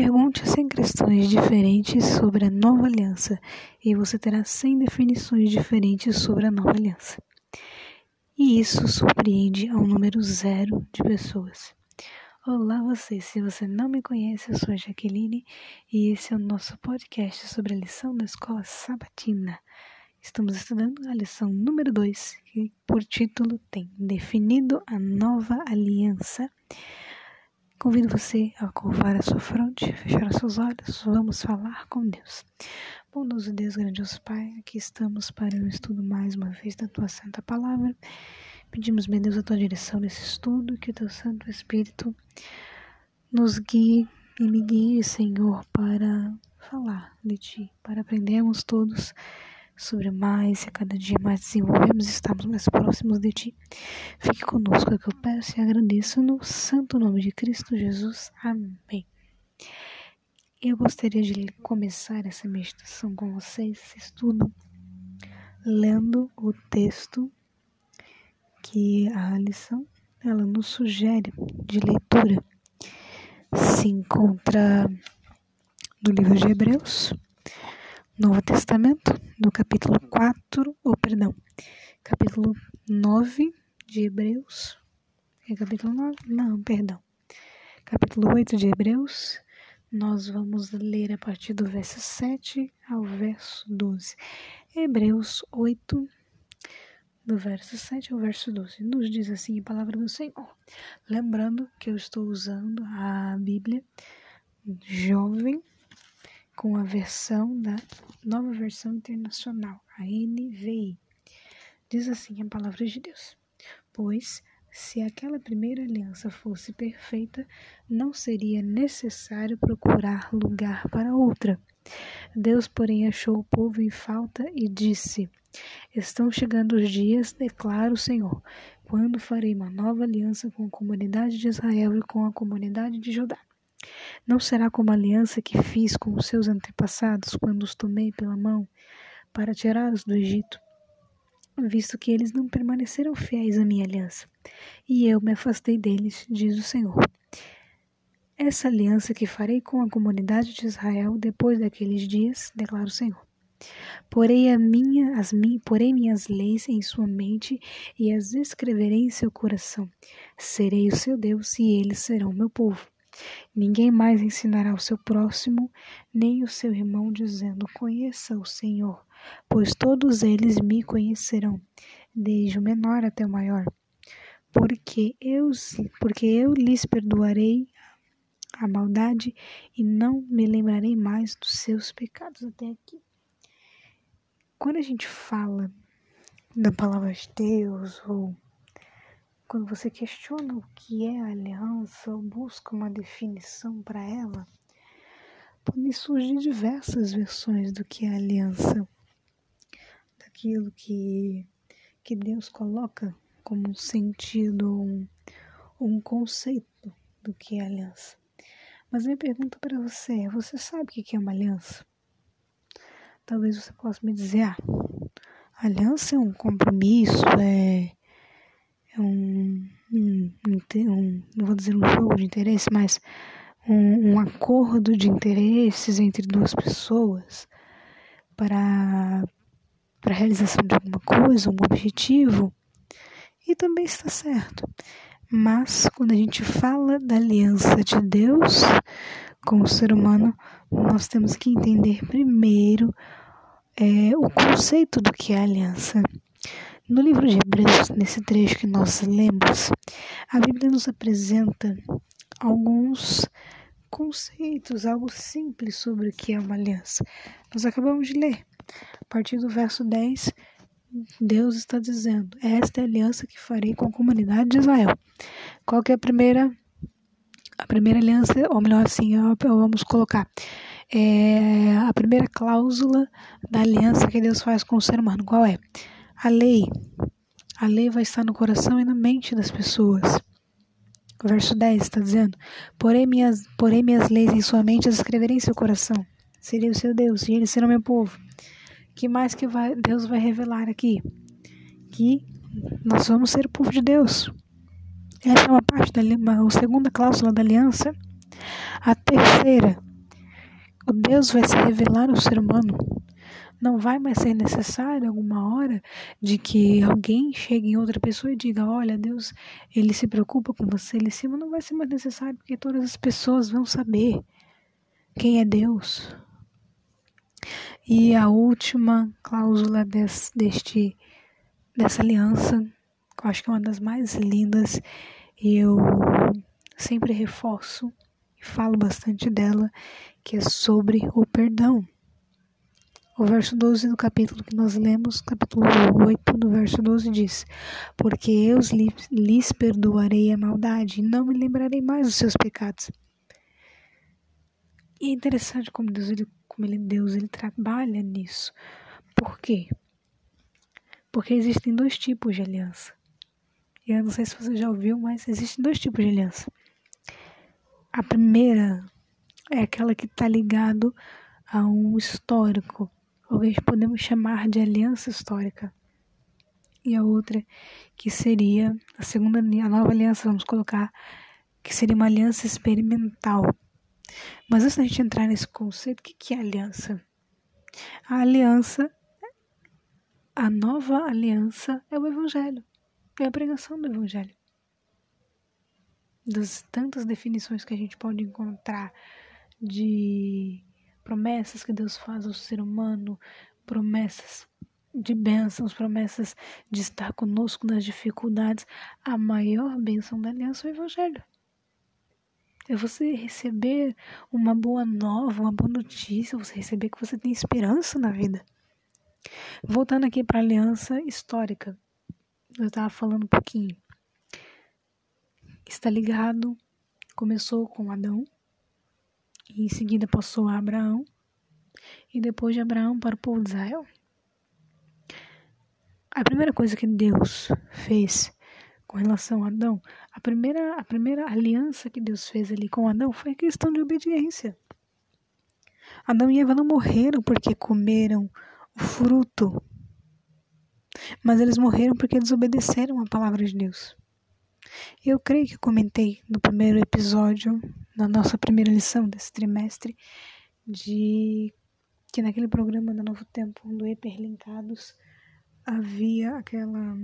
Pergunte 100 questões diferentes sobre a nova aliança e você terá 100 definições diferentes sobre a nova aliança. E isso surpreende ao número zero de pessoas. Olá você, se você não me conhece, eu sou a Jaqueline e esse é o nosso podcast sobre a lição da escola sabatina. Estamos estudando a lição número 2, que por título tem Definido a Nova Aliança. Convido você a curvar a sua fronte, fechar os seus olhos, vamos falar com Deus. Bondoso Deus, grandioso Pai, aqui estamos para o estudo mais uma vez da Tua Santa Palavra. Pedimos, meu Deus, a Tua direção nesse estudo, que o Teu Santo Espírito nos guie e me guie, Senhor, para falar de Ti, para aprendermos todos sobre mais e a cada dia mais desenvolvemos e estamos mais próximos de Ti. Fique conosco, é que eu peço e agradeço no santo nome de Cristo Jesus. Amém. Eu gostaria de começar essa meditação com vocês, esse estudo, lendo o texto que a lição ela nos sugere de leitura. Se encontra no livro de Hebreus, Novo Testamento, no capítulo 4, ou perdão, capítulo 9 de Hebreus. É capítulo 9? Não, perdão. Capítulo 8 de Hebreus. Nós vamos ler a partir do verso 7 ao verso 12. Hebreus 8, do verso 7 ao verso 12. Nos diz assim a palavra do Senhor. Lembrando que eu estou usando a Bíblia jovem com a versão da nova versão internacional, a NVI. Diz assim a palavra de Deus: Pois se aquela primeira aliança fosse perfeita, não seria necessário procurar lugar para outra. Deus, porém, achou o povo em falta e disse: Estão chegando os dias, declara o Senhor, quando farei uma nova aliança com a comunidade de Israel e com a comunidade de Judá. Não será como a aliança que fiz com os seus antepassados quando os tomei pela mão para tirá-los do Egito, visto que eles não permaneceram fiéis à minha aliança, e eu me afastei deles, diz o Senhor. Essa aliança que farei com a comunidade de Israel depois daqueles dias, declara o Senhor. Porei, a minha, as mi, porei minhas leis em sua mente e as escreverei em seu coração. Serei o seu Deus e eles serão meu povo. Ninguém mais ensinará o seu próximo, nem o seu irmão, dizendo: Conheça o Senhor, pois todos eles me conhecerão, desde o menor até o maior. Porque eu, porque eu lhes perdoarei a maldade e não me lembrarei mais dos seus pecados. Até aqui. Quando a gente fala da palavra de Deus ou quando você questiona o que é a aliança ou busca uma definição para ela, podem surgir diversas versões do que é aliança, daquilo que, que Deus coloca como um sentido, um, um conceito do que é aliança. Mas minha pergunta para você é: você sabe o que é uma aliança? Talvez você possa me dizer: ah, aliança é um compromisso, é um, um, um, não vou dizer um jogo de interesse, mas um, um acordo de interesses entre duas pessoas para, para a realização de alguma coisa, um objetivo, e também está certo. Mas quando a gente fala da aliança de Deus com o ser humano, nós temos que entender primeiro é, o conceito do que é aliança. No livro de Hebreus, nesse trecho que nós lemos, a Bíblia nos apresenta alguns conceitos, algo simples sobre o que é uma aliança. Nós acabamos de ler. A partir do verso 10, Deus está dizendo: Esta é a aliança que farei com a comunidade de Israel. Qual que é a primeira a primeira aliança, ou melhor assim, vamos colocar é a primeira cláusula da aliança que Deus faz com o ser humano. Qual é? A lei. A lei vai estar no coração e na mente das pessoas. O verso 10 está dizendo: porém minhas, porém minhas leis em sua mente as escreverei em seu coração. Seria o seu Deus e eles serão meu povo. que mais que vai, Deus vai revelar aqui? Que nós vamos ser o povo de Deus. Essa é uma parte da uma, a segunda cláusula da aliança. A terceira o Deus vai se revelar ao ser humano. Não vai mais ser necessário alguma hora de que alguém chegue em outra pessoa e diga: Olha, Deus, ele se preocupa com você. Ele cima não vai ser mais necessário porque todas as pessoas vão saber quem é Deus. E a última cláusula desse, deste, dessa aliança, que eu acho que é uma das mais lindas, e eu sempre reforço e falo bastante dela, que é sobre o perdão. O verso 12 do capítulo que nós lemos, capítulo 8, do verso 12 diz: Porque eu lhes perdoarei a maldade e não me lembrarei mais dos seus pecados. E é interessante como Deus, ele, como ele, Deus ele trabalha nisso. Por quê? Porque existem dois tipos de aliança. E eu não sei se você já ouviu, mas existem dois tipos de aliança. A primeira é aquela que está ligado a um histórico, que podemos chamar de aliança histórica. E a outra que seria a segunda, a nova aliança, vamos colocar, que seria uma aliança experimental. Mas antes da gente entrar nesse conceito, o que é aliança? A aliança, a nova aliança é o Evangelho, é a pregação do Evangelho. Das tantas definições que a gente pode encontrar de promessas que Deus faz ao ser humano, promessas de bênçãos, promessas de estar conosco nas dificuldades. A maior bênção da aliança é o Evangelho. É você receber uma boa nova, uma boa notícia, você receber que você tem esperança na vida. Voltando aqui para a aliança histórica, eu estava falando um pouquinho. Está ligado, começou com Adão, e em seguida passou a Abraão, e depois de Abraão para o povo de Israel. A primeira coisa que Deus fez com relação a Adão, a primeira, a primeira aliança que Deus fez ali com Adão foi a questão de obediência. Adão e Eva não morreram porque comeram o fruto, mas eles morreram porque desobedeceram a palavra de Deus. Eu creio que comentei no primeiro episódio, na nossa primeira lição desse trimestre, de que naquele programa da Novo Tempo do Hiperlinkados havia aquela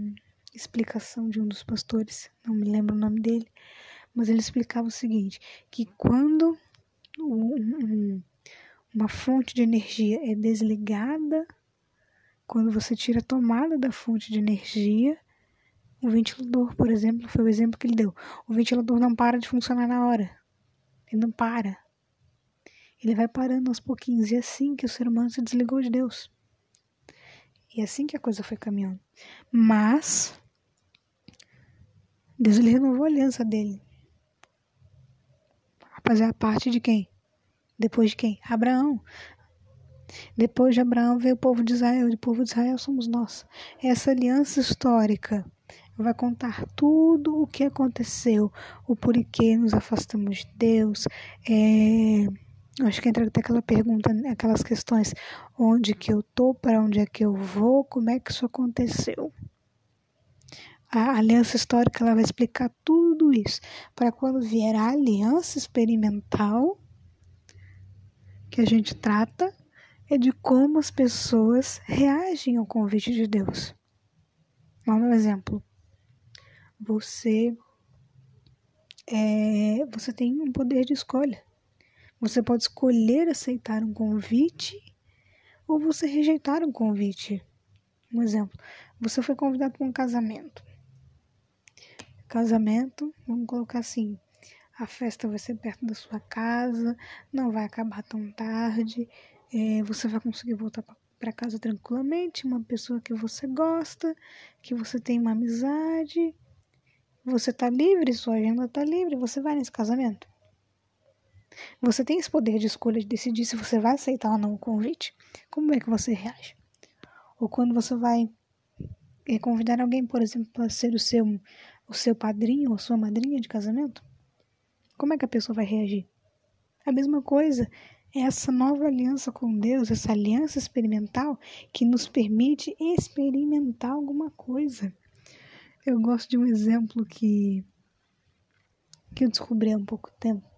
explicação de um dos pastores, não me lembro o nome dele, mas ele explicava o seguinte, que quando um, uma fonte de energia é desligada, quando você tira a tomada da fonte de energia, o ventilador, por exemplo, foi o exemplo que ele deu. O ventilador não para de funcionar na hora. Ele não para. Ele vai parando aos pouquinhos. E é assim que o ser humano se desligou de Deus. E é assim que a coisa foi caminhando. Mas, Deus ele renovou a aliança dele. A fazer a parte de quem? Depois de quem? Abraão. Depois de Abraão veio o povo de Israel. E o povo de Israel somos nós. Essa aliança histórica vai contar tudo o que aconteceu, o porquê nos afastamos de Deus. É, acho que entra até aquela pergunta, né, aquelas questões: onde que eu tô, para onde é que eu vou, como é que isso aconteceu. A aliança histórica ela vai explicar tudo isso, para quando vier a aliança experimental que a gente trata, é de como as pessoas reagem ao convite de Deus. Vamos um exemplo você é, você tem um poder de escolha. Você pode escolher aceitar um convite ou você rejeitar um convite. Um exemplo, você foi convidado para um casamento. Casamento, vamos colocar assim, a festa vai ser perto da sua casa, não vai acabar tão tarde, é, você vai conseguir voltar para casa tranquilamente, uma pessoa que você gosta, que você tem uma amizade, você está livre, sua agenda está livre, você vai nesse casamento. Você tem esse poder de escolha de decidir se você vai aceitar ou não o convite. Como é que você reage? Ou quando você vai eh, convidar alguém, por exemplo, para ser o seu, o seu padrinho ou sua madrinha de casamento, como é que a pessoa vai reagir? A mesma coisa é essa nova aliança com Deus, essa aliança experimental que nos permite experimentar alguma coisa. Eu gosto de um exemplo que, que eu descobri há um pouco tempo.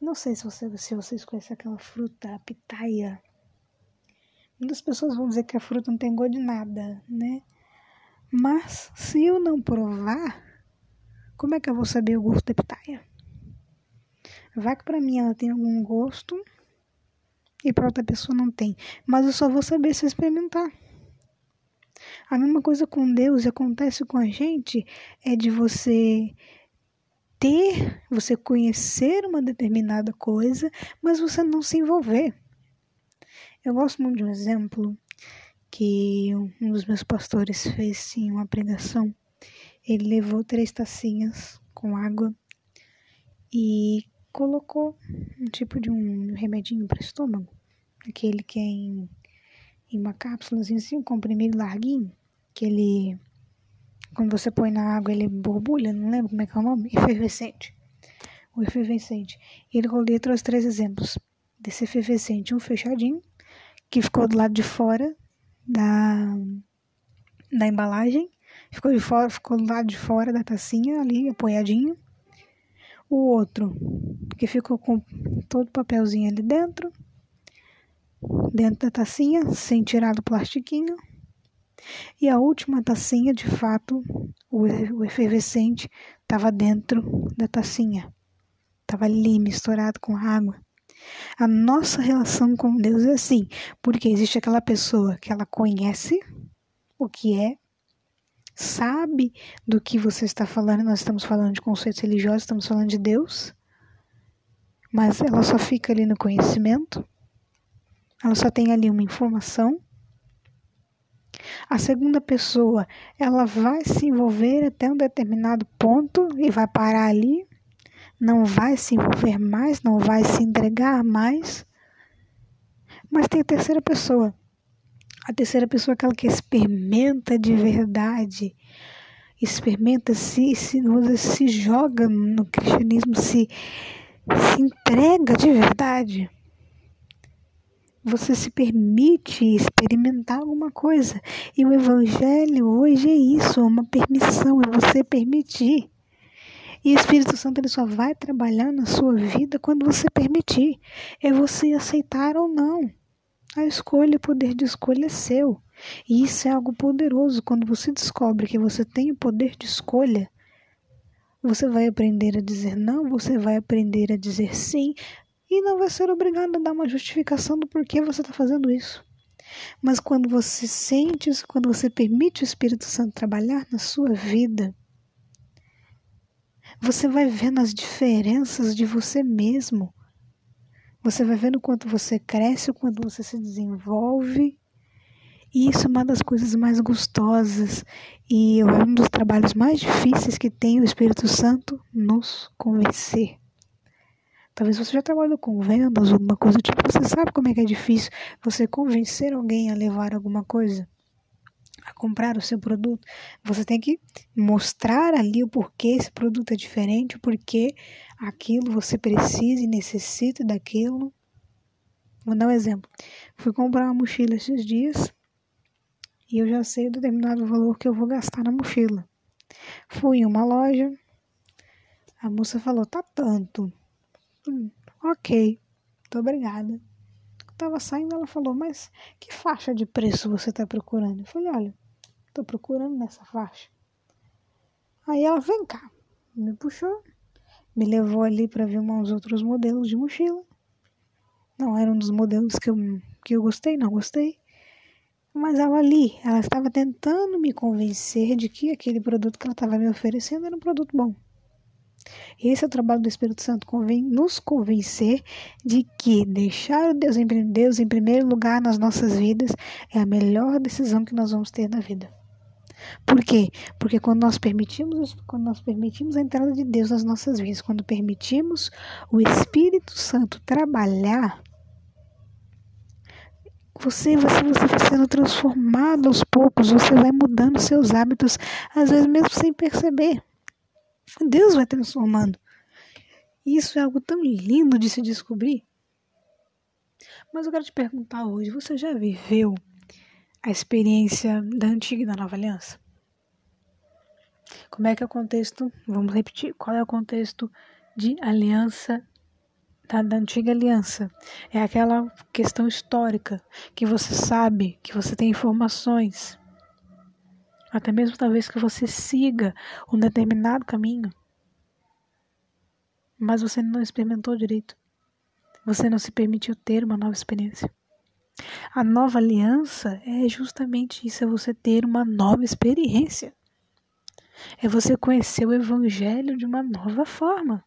Não sei se, você, se vocês conhecem aquela fruta, a pitaia. Muitas pessoas vão dizer que a fruta não tem gosto de nada, né? Mas se eu não provar, como é que eu vou saber o gosto da pitaia? Vai que para mim ela tem algum gosto e para outra pessoa não tem. Mas eu só vou saber se eu experimentar. A mesma coisa com Deus acontece com a gente é de você ter, você conhecer uma determinada coisa, mas você não se envolver. Eu gosto muito de um exemplo que um dos meus pastores fez sim uma pregação. Ele levou três tacinhas com água e colocou um tipo de um remedinho para estômago, aquele que é em, em uma cápsula assim, um comprimido larguinho, que ele quando você põe na água ele borbulha, não lembro como é que é o nome, efervescente. O efervescente. Ele colocou trouxe três exemplos desse efervescente, um fechadinho, que ficou do lado de fora da, da embalagem, ficou de fora, ficou do lado de fora da tacinha ali, apoiadinho. O outro, que ficou com todo o papelzinho ali dentro, dentro da tacinha, sem tirar do plastiquinho. E a última tacinha, de fato, o, efervescente estava dentro da tacinha. Estava ali misturado com água. A nossa relação com Deus é assim, porque existe aquela pessoa que ela conhece o que é, sabe do que você está falando, nós estamos falando de conceitos religiosos, estamos falando de Deus, mas ela só fica ali no conhecimento, ela só tem ali uma informação a segunda pessoa, ela vai se envolver até um determinado ponto e vai parar ali, não vai se envolver mais, não vai se entregar mais. Mas tem a terceira pessoa. A terceira pessoa é aquela que experimenta de verdade, experimenta se, se, se joga no cristianismo, se, se entrega de verdade você se permite experimentar alguma coisa. E o Evangelho hoje é isso, é uma permissão, é você permitir. E o Espírito Santo ele só vai trabalhar na sua vida quando você permitir. É você aceitar ou não. A escolha, o poder de escolha é seu. E isso é algo poderoso. Quando você descobre que você tem o poder de escolha, você vai aprender a dizer não, você vai aprender a dizer sim, e não vai ser obrigado a dar uma justificação do porquê você está fazendo isso. Mas quando você sente quando você permite o Espírito Santo trabalhar na sua vida, você vai vendo as diferenças de você mesmo. Você vai vendo quanto você cresce, o quanto você se desenvolve. E isso é uma das coisas mais gostosas e é um dos trabalhos mais difíceis que tem o Espírito Santo nos convencer. Talvez você já trabalhou com vendas, alguma coisa tipo. Você sabe como é que é difícil você convencer alguém a levar alguma coisa, a comprar o seu produto. Você tem que mostrar ali o porquê esse produto é diferente, o porquê aquilo você precisa e necessita daquilo. Vou dar um exemplo. Fui comprar uma mochila esses dias e eu já sei o determinado valor que eu vou gastar na mochila. Fui em uma loja, a moça falou: tá tanto. Hum, ok, muito obrigada. Eu tava saindo, ela falou, mas que faixa de preço você tá procurando? Eu falei, olha, tô procurando nessa faixa. Aí ela, vem cá, me puxou, me levou ali para ver uns outros modelos de mochila. Não era um dos modelos que eu, que eu gostei, não gostei. Mas ela ali, ela estava tentando me convencer de que aquele produto que ela estava me oferecendo era um produto bom. Esse é o trabalho do Espírito Santo, convém nos convencer de que deixar Deus em, Deus em primeiro lugar nas nossas vidas é a melhor decisão que nós vamos ter na vida. Por quê? Porque quando nós permitimos, quando nós permitimos a entrada de Deus nas nossas vidas, quando permitimos o Espírito Santo trabalhar, você, você, você vai sendo transformado aos poucos, você vai mudando seus hábitos, às vezes mesmo sem perceber. Deus vai transformando. Isso é algo tão lindo de se descobrir. Mas eu quero te perguntar hoje: você já viveu a experiência da antiga e da nova aliança? Como é que é o contexto? Vamos repetir. Qual é o contexto de aliança tá? da antiga aliança. É aquela questão histórica que você sabe, que você tem informações. Até mesmo talvez que você siga um determinado caminho. Mas você não experimentou direito. Você não se permitiu ter uma nova experiência. A nova aliança é justamente isso, é você ter uma nova experiência. É você conhecer o evangelho de uma nova forma.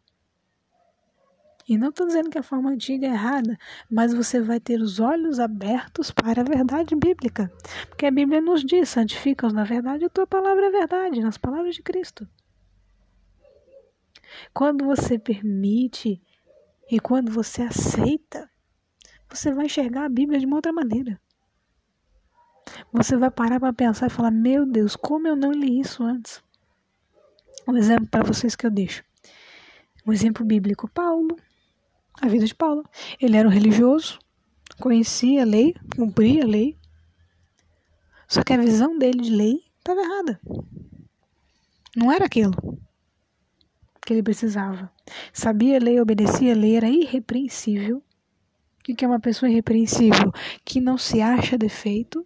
E não estou dizendo que a forma antiga é errada, mas você vai ter os olhos abertos para a verdade bíblica. Porque a Bíblia nos diz: santifica-os na verdade, a tua palavra é verdade, nas palavras de Cristo. Quando você permite e quando você aceita, você vai enxergar a Bíblia de uma outra maneira. Você vai parar para pensar e falar: Meu Deus, como eu não li isso antes? Um exemplo para vocês que eu deixo. Um exemplo bíblico: Paulo a vida de Paulo. Ele era um religioso, conhecia a lei, cumpria a lei. Só que a visão dele de lei estava errada. Não era aquilo que ele precisava. Sabia a lei, obedecia a lei, era irrepreensível. O que é uma pessoa irrepreensível? Que não se acha defeito,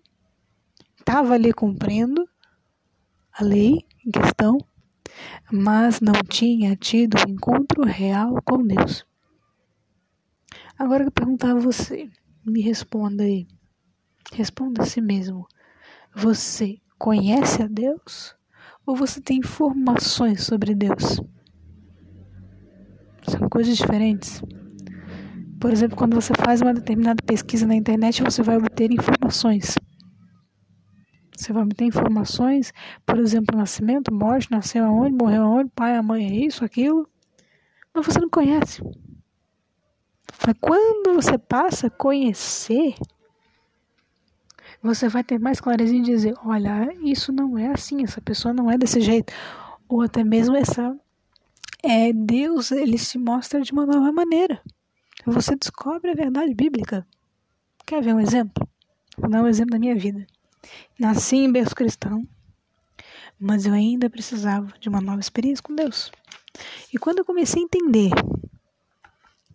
estava ali cumprindo a lei em questão, mas não tinha tido um encontro real com Deus. Agora eu perguntar a você, me responda aí. Responda a si mesmo. Você conhece a Deus ou você tem informações sobre Deus? São coisas diferentes. Por exemplo, quando você faz uma determinada pesquisa na internet, você vai obter informações. Você vai obter informações, por exemplo, nascimento, morte, nasceu aonde, morreu aonde, pai, a mãe é isso, aquilo. Mas você não conhece. Mas quando você passa a conhecer, você vai ter mais clareza em dizer: olha, isso não é assim, essa pessoa não é desse jeito. Ou até mesmo essa. É, Deus, ele se mostra de uma nova maneira. Você descobre a verdade bíblica. Quer ver um exemplo? Vou dar um exemplo da minha vida. Nasci em berço cristão, mas eu ainda precisava de uma nova experiência com Deus. E quando eu comecei a entender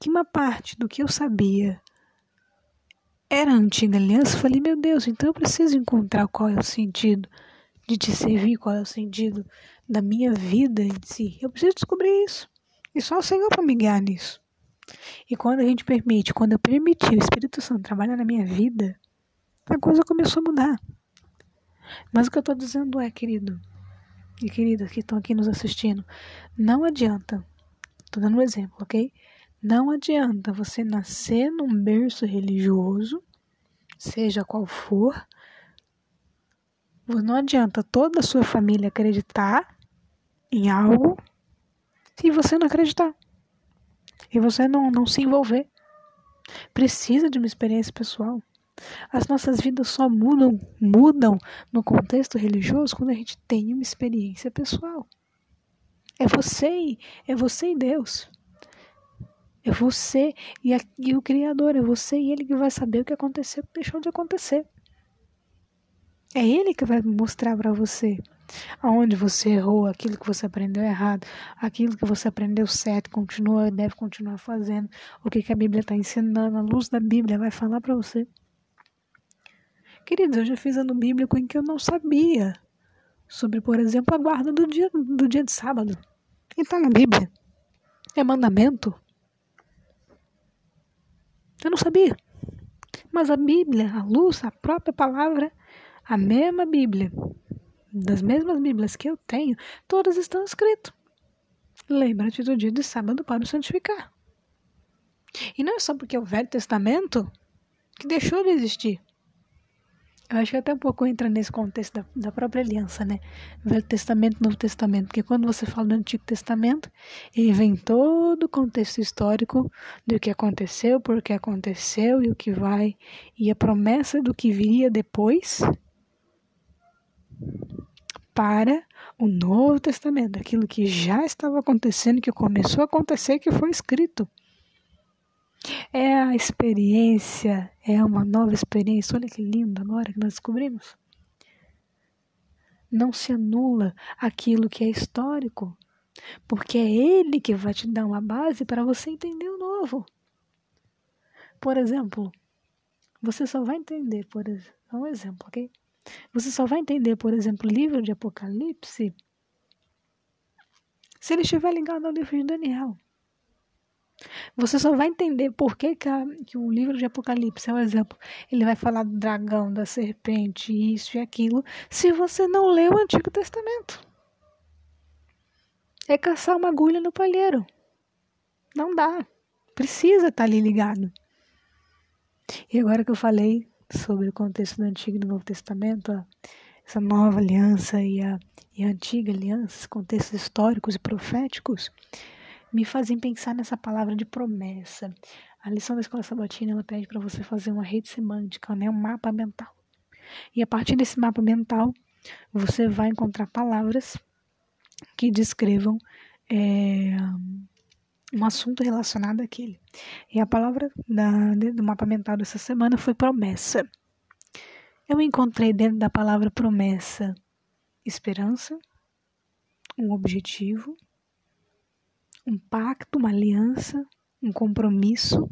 que uma parte do que eu sabia era a antiga aliança, eu falei, meu Deus, então eu preciso encontrar qual é o sentido de te servir, qual é o sentido da minha vida em si. Eu preciso descobrir isso. E só o Senhor para me guiar nisso. E quando a gente permite, quando eu permiti o Espírito Santo trabalhar na minha vida, a coisa começou a mudar. Mas o que eu estou dizendo é, querido e queridas que estão aqui nos assistindo, não adianta. Estou dando um exemplo, ok? Não adianta você nascer num berço religioso, seja qual for. Não adianta toda a sua família acreditar em algo se você não acreditar. E você não, não se envolver. Precisa de uma experiência pessoal. As nossas vidas só mudam, mudam no contexto religioso quando a gente tem uma experiência pessoal. É você, é você e Deus. É você e, a, e o Criador, é você e Ele que vai saber o que aconteceu, o que deixou de acontecer. É Ele que vai mostrar para você aonde você errou, aquilo que você aprendeu errado, aquilo que você aprendeu certo, continua, deve continuar fazendo, o que, que a Bíblia está ensinando, a luz da Bíblia vai falar para você. Queridos, eu já fiz ano bíblico em que eu não sabia sobre, por exemplo, a guarda do dia, do dia de sábado. E está na Bíblia. É mandamento. Eu não sabia. Mas a Bíblia, a luz, a própria palavra, a mesma Bíblia, das mesmas Bíblias que eu tenho, todas estão escritas. Lembra-te do dia de sábado para o santificar. E não é só porque o Velho Testamento que deixou de existir. Eu acho que até um pouco entra nesse contexto da, da própria aliança, né? Velho Testamento, Novo Testamento. Porque quando você fala do Antigo Testamento, ele vem todo o contexto histórico do que aconteceu, por que aconteceu e o que vai. E a promessa do que viria depois para o Novo Testamento, aquilo que já estava acontecendo, que começou a acontecer, que foi escrito. É a experiência, é uma nova experiência. Olha que lindo agora que nós descobrimos. Não se anula aquilo que é histórico, porque é ele que vai te dar uma base para você entender o novo. Por exemplo, você só vai entender, por exemplo, um exemplo, ok? Você só vai entender, por exemplo, o livro de Apocalipse se ele estiver ligado ao livro de Daniel. Você só vai entender por que, que, a, que, o livro de Apocalipse é um exemplo. Ele vai falar do dragão, da serpente, isso e aquilo, se você não lê o Antigo Testamento. É caçar uma agulha no palheiro. Não dá. Precisa estar ali ligado. E agora que eu falei sobre o contexto do Antigo e do Novo Testamento, essa nova aliança e a, e a antiga aliança, contextos históricos e proféticos, me fazem pensar nessa palavra de promessa. A lição da escola sabatina ela pede para você fazer uma rede semântica, né, um mapa mental. E a partir desse mapa mental, você vai encontrar palavras que descrevam é, um assunto relacionado àquele. E a palavra da, do mapa mental dessa semana foi promessa. Eu encontrei dentro da palavra promessa esperança, um objetivo, um pacto, uma aliança, um compromisso.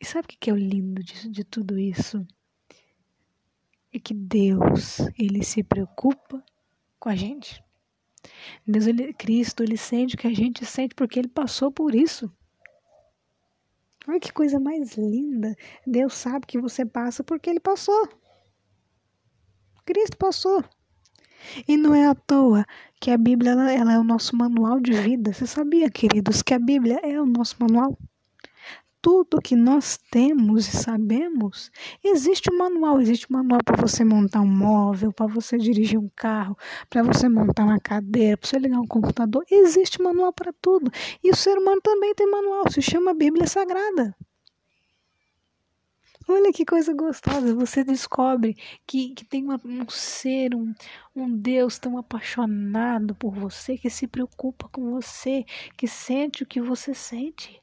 E sabe o que é o lindo de, de tudo isso? É que Deus, Ele se preocupa com a gente. Deus, ele, Cristo, Ele sente o que a gente sente porque Ele passou por isso. Olha que coisa mais linda. Deus sabe que você passa porque Ele passou. Cristo passou. E não é à toa que a Bíblia ela, ela é o nosso manual de vida. Você sabia, queridos, que a Bíblia é o nosso manual? tudo que nós temos e sabemos, existe um manual. Existe um manual para você montar um móvel, para você dirigir um carro, para você montar uma cadeira, para você ligar um computador. Existe manual para tudo. E o ser humano também tem manual. Se chama Bíblia Sagrada. Olha que coisa gostosa, você descobre que, que tem uma, um ser, um, um Deus tão apaixonado por você, que se preocupa com você, que sente o que você sente.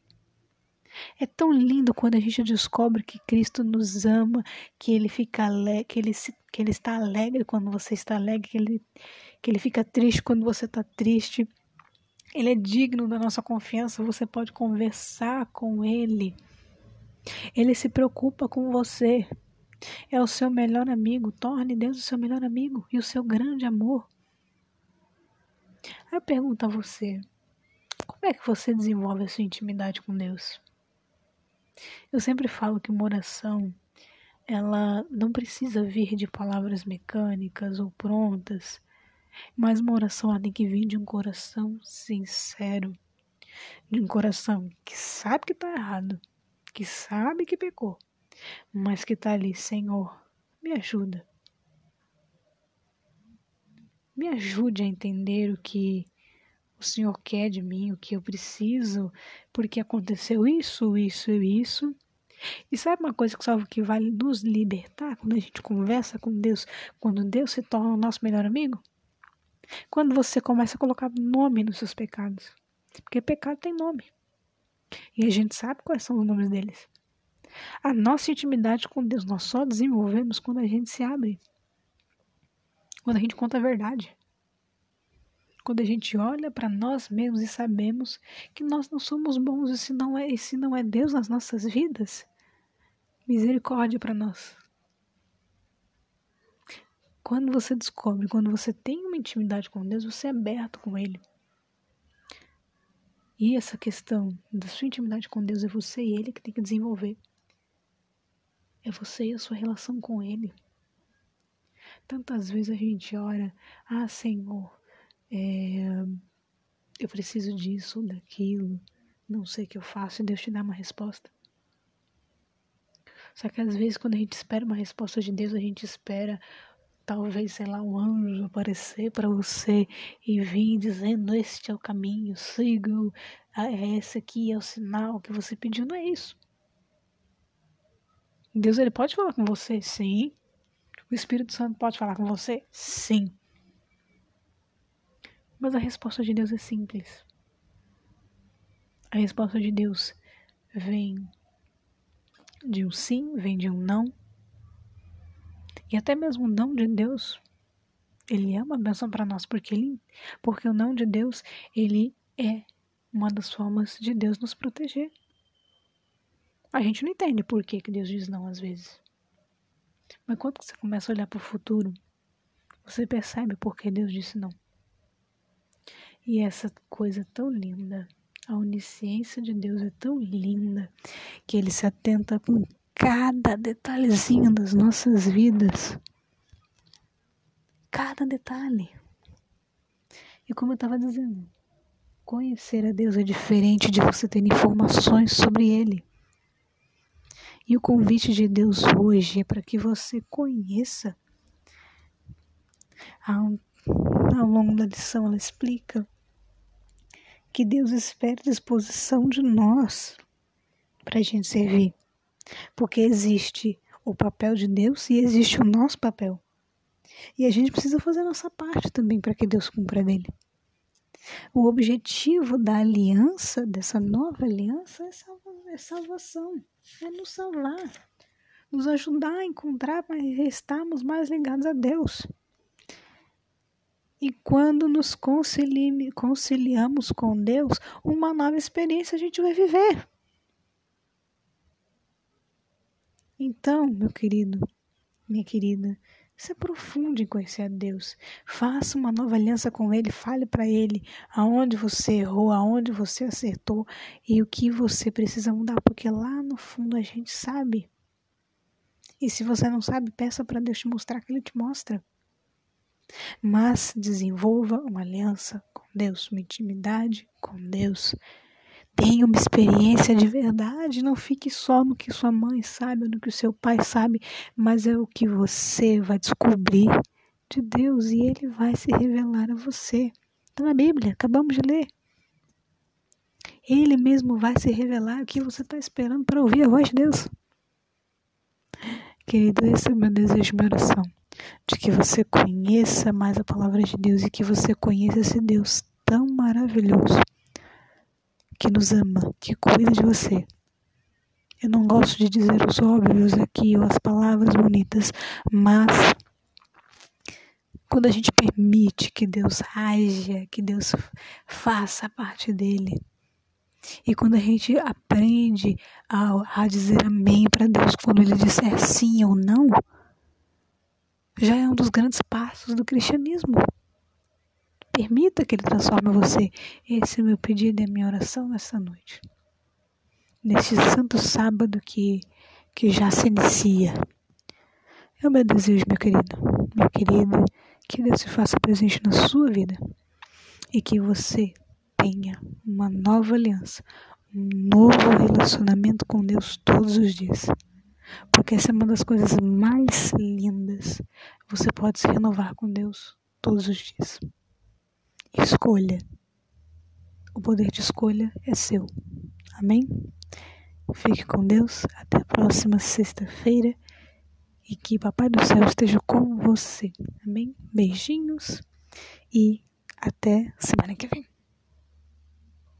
É tão lindo quando a gente descobre que Cristo nos ama, que ele fica alegre, que ele, se, que ele está alegre quando você está alegre, que ele, que ele fica triste quando você está triste. Ele é digno da nossa confiança, você pode conversar com ele. Ele se preocupa com você. É o seu melhor amigo. Torne Deus o seu melhor amigo e o seu grande amor. Aí eu pergunto a você: como é que você desenvolve a sua intimidade com Deus? Eu sempre falo que uma oração ela não precisa vir de palavras mecânicas ou prontas, mas uma oração ela tem que vir de um coração sincero, de um coração que sabe que está errado, que sabe que pecou, mas que está ali, Senhor, me ajuda. Me ajude a entender o que o Senhor quer de mim, o que eu preciso, porque aconteceu isso, isso e isso. E sabe uma coisa que só que vai nos libertar quando a gente conversa com Deus, quando Deus se torna o nosso melhor amigo? Quando você começa a colocar nome nos seus pecados. Porque pecado tem nome. E a gente sabe quais são os nomes deles. A nossa intimidade com Deus nós só desenvolvemos quando a gente se abre. Quando a gente conta a verdade. Quando a gente olha para nós mesmos e sabemos que nós não somos bons e se não é, e se não é Deus nas nossas vidas, misericórdia para nós. Quando você descobre, quando você tem uma intimidade com Deus, você é aberto com Ele. E essa questão da sua intimidade com Deus é você e Ele que tem que desenvolver. É você e a sua relação com Ele. Tantas vezes a gente ora, ah Senhor, é, eu preciso disso, daquilo, não sei o que eu faço, e Deus te dá uma resposta. Só que às vezes quando a gente espera uma resposta de Deus, a gente espera talvez, sei lá, um anjo aparecer para você e vir dizendo: Este é o caminho, siga, é esse aqui é o sinal que você pediu. Não é isso. Deus ele pode falar com você, sim. O Espírito Santo pode falar com você, sim. Mas a resposta de Deus é simples. A resposta de Deus vem de um sim, vem de um não. E até mesmo o não de Deus, ele é uma bênção para nós, porque, ele, porque o não de Deus, ele é uma das formas de Deus nos proteger. A gente não entende por que, que Deus diz não às vezes. Mas quando você começa a olhar para o futuro, você percebe por que Deus disse não. E essa coisa tão linda, a onisciência de Deus é tão linda que ele se atenta com cada detalhezinho das nossas vidas. Cada detalhe. E como eu estava dizendo, conhecer a Deus é diferente de você ter informações sobre Ele. E o convite de Deus hoje é para que você conheça. Ao, ao longo da lição, ela explica que Deus espera disposição de nós para a gente servir. Porque existe o papel de Deus e existe o nosso papel. E a gente precisa fazer a nossa parte também para que Deus cumpra dele. O objetivo da aliança, dessa nova aliança, é, é salvação, é nos salvar, nos ajudar a encontrar para estarmos mais ligados a Deus. E quando nos concili conciliamos com Deus, uma nova experiência a gente vai viver. Então, meu querido, minha querida, se aprofunde em conhecer a Deus. Faça uma nova aliança com Ele. Fale para Ele aonde você errou, aonde você acertou e o que você precisa mudar, porque lá no fundo a gente sabe. E se você não sabe, peça para Deus te mostrar que Ele te mostra. Mas desenvolva uma aliança com Deus, uma intimidade com Deus. Tenha uma experiência de verdade, não fique só no que sua mãe sabe, no que o seu pai sabe, mas é o que você vai descobrir de Deus e ele vai se revelar a você. Está na Bíblia, acabamos de ler. Ele mesmo vai se revelar o que você está esperando para ouvir a voz de Deus. Querido, esse é o meu desejo, minha oração de que você conheça mais a palavra de Deus e que você conheça esse Deus tão maravilhoso que nos ama, que cuida de você. Eu não gosto de dizer os óbvios aqui ou as palavras bonitas, mas quando a gente permite que Deus haja, que Deus faça a parte dele, e quando a gente aprende a, a dizer amém para Deus quando Ele disser sim ou não, já é um dos grandes passos do cristianismo. Permita que Ele transforme você. Esse é o meu pedido e a minha oração nessa noite. Neste santo sábado que, que já se inicia. É o meu desejo, meu querido, minha querida, que Deus se faça presente na sua vida e que você tenha uma nova aliança, um novo relacionamento com Deus todos os dias. Porque essa é uma das coisas mais lindas. Você pode se renovar com Deus todos os dias. Escolha. O poder de escolha é seu. Amém? Fique com Deus. Até a próxima sexta-feira. E que Papai do Céu esteja com você. Amém? Beijinhos. E até semana que vem.